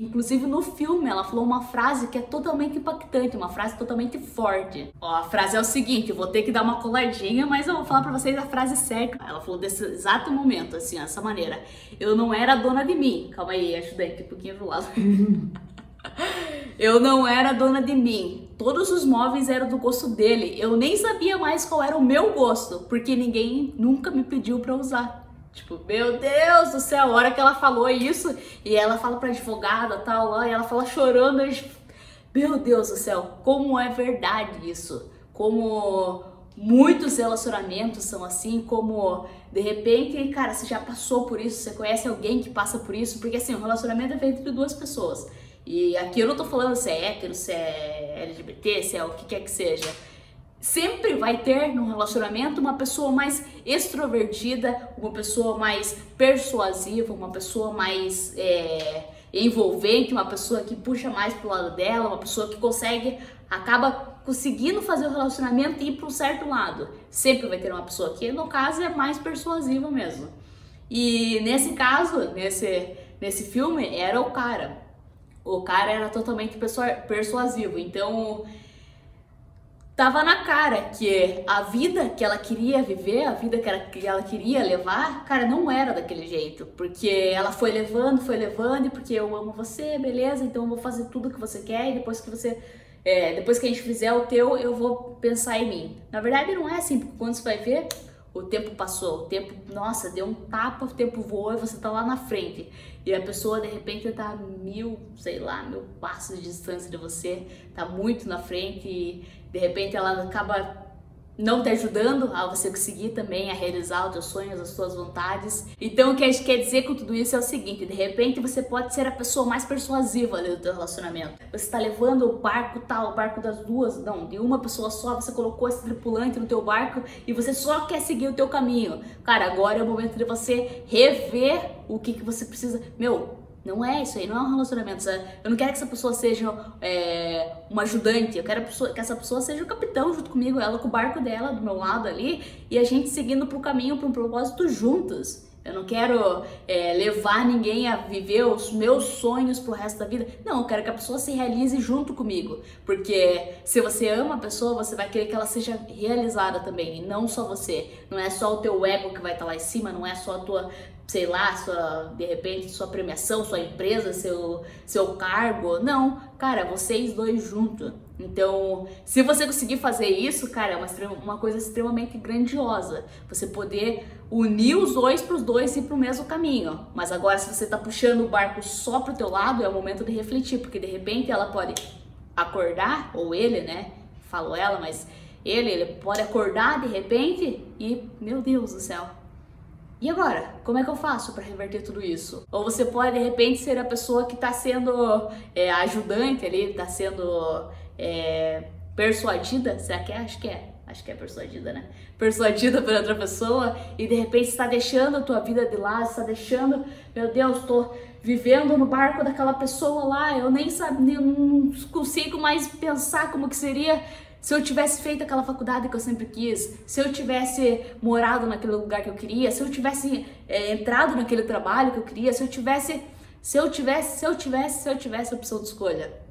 Inclusive no filme ela falou uma frase que é totalmente impactante, uma frase totalmente forte. Ó, a frase é o seguinte, vou ter que dar uma coladinha, mas eu vou falar para vocês a frase certa. Ela falou desse exato momento, assim, dessa maneira. Eu não era dona de mim. Calma aí, ajudante, um pouquinho pro lado. Eu não era dona de mim. Todos os móveis eram do gosto dele. Eu nem sabia mais qual era o meu gosto, porque ninguém nunca me pediu para usar. Tipo, meu Deus do céu, a hora que ela falou isso, e ela fala pra advogada tal lá, e ela fala chorando, eu, meu Deus do céu, como é verdade isso. Como muitos relacionamentos são assim, como de repente, cara, você já passou por isso, você conhece alguém que passa por isso, porque assim, o relacionamento é feito de duas pessoas. E aqui eu não tô falando se é hétero, se é LGBT, se é o que quer que seja. Sempre vai ter no relacionamento uma pessoa mais extrovertida, uma pessoa mais persuasiva, uma pessoa mais é, envolvente, uma pessoa que puxa mais pro lado dela, uma pessoa que consegue, acaba conseguindo fazer o relacionamento ir para um certo lado. Sempre vai ter uma pessoa que, no caso, é mais persuasiva mesmo. E nesse caso, nesse, nesse filme, era o cara o cara era totalmente persuasivo. Então, tava na cara que a vida que ela queria viver, a vida que ela, que ela queria levar, cara, não era daquele jeito. Porque ela foi levando, foi levando, e porque eu amo você, beleza, então eu vou fazer tudo que você quer, e depois que você. É, depois que a gente fizer o teu, eu vou pensar em mim. Na verdade, não é assim, porque quando você vai ver, o tempo passou, o tempo, nossa, deu um tapa, o tempo voou e você tá lá na frente. E a pessoa de repente tá mil, sei lá, mil passos de distância de você, tá muito na frente e de repente ela acaba não te ajudando a você conseguir também a realizar os seus sonhos, as suas vontades. Então o que a gente quer dizer com tudo isso é o seguinte, de repente você pode ser a pessoa mais persuasiva do teu relacionamento. Você está levando o barco tal, o barco das duas, não, de uma pessoa só, você colocou esse tripulante no teu barco e você só quer seguir o teu caminho. Cara, agora é o momento de você rever o que, que você precisa. Meu, não é isso aí, não é um relacionamento. Eu não quero que essa pessoa seja é, uma ajudante, eu quero que essa pessoa seja o capitão junto comigo, ela com o barco dela do meu lado ali, e a gente seguindo pro caminho, para um propósito juntos. Eu não quero é, levar ninguém a viver os meus sonhos pro resto da vida. Não, eu quero que a pessoa se realize junto comigo. Porque se você ama a pessoa, você vai querer que ela seja realizada também. E não só você. Não é só o teu ego que vai estar tá lá em cima, não é só a tua sei lá, sua, de repente, sua premiação, sua empresa, seu, seu cargo. Não, cara, vocês dois juntos. Então, se você conseguir fazer isso, cara, é uma, uma coisa extremamente grandiosa. Você poder unir os dois para os dois ir para o mesmo caminho. Mas agora, se você está puxando o barco só para o teu lado, é o momento de refletir, porque de repente ela pode acordar, ou ele, né? Falo ela, mas ele, ele pode acordar de repente e, meu Deus do céu, e agora? Como é que eu faço para reverter tudo isso? Ou você pode de repente ser a pessoa que está sendo é, ajudante ali, está sendo é, persuadida? Será que é? Acho que é. Acho que é persuadida, né? Persuadida por outra pessoa e de repente está deixando a tua vida de lado, está deixando, meu Deus, estou vivendo no barco daquela pessoa lá, eu nem sabia, não consigo mais pensar como que seria se eu tivesse feito aquela faculdade que eu sempre quis, se eu tivesse morado naquele lugar que eu queria, se eu tivesse é, entrado naquele trabalho que eu queria, se eu tivesse, se eu tivesse, se eu tivesse, se eu tivesse opção de escolha.